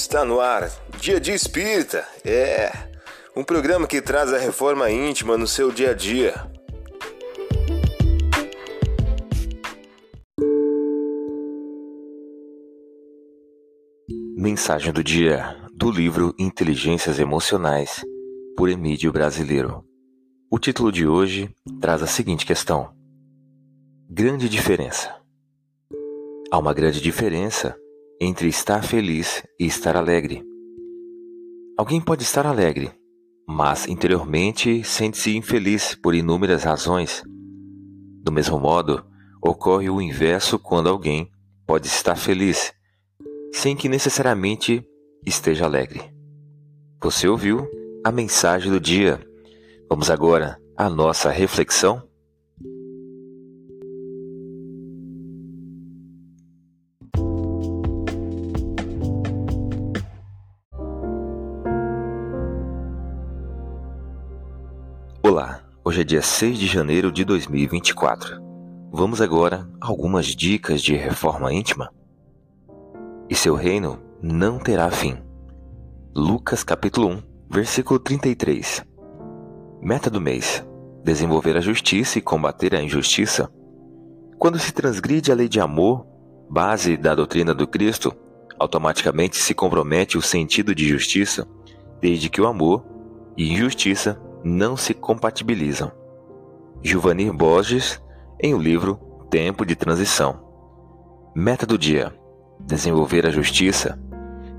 Está no ar, Dia de Espírita. É um programa que traz a reforma íntima no seu dia a dia. Mensagem do dia do livro Inteligências Emocionais, por Emílio Brasileiro. O título de hoje traz a seguinte questão: Grande diferença. Há uma grande diferença entre estar feliz e estar alegre. Alguém pode estar alegre, mas interiormente sente-se infeliz por inúmeras razões. Do mesmo modo, ocorre o inverso quando alguém pode estar feliz, sem que necessariamente esteja alegre. Você ouviu a mensagem do dia. Vamos agora à nossa reflexão. Olá, hoje é dia 6 de janeiro de 2024. Vamos agora a algumas dicas de reforma íntima. E seu reino não terá fim. Lucas capítulo 1, versículo 33. Meta do mês: desenvolver a justiça e combater a injustiça. Quando se transgride a lei de amor, base da doutrina do Cristo, automaticamente se compromete o sentido de justiça, desde que o amor e injustiça não se compatibilizam. Giovanni Borges, em o livro Tempo de Transição. Meta do dia: desenvolver a justiça,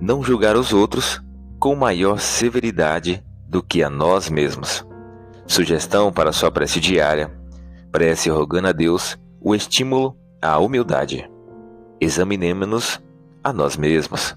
não julgar os outros com maior severidade do que a nós mesmos. Sugestão para sua prece diária: prece rogando a Deus o estímulo à humildade. Examinemos-nos a nós mesmos.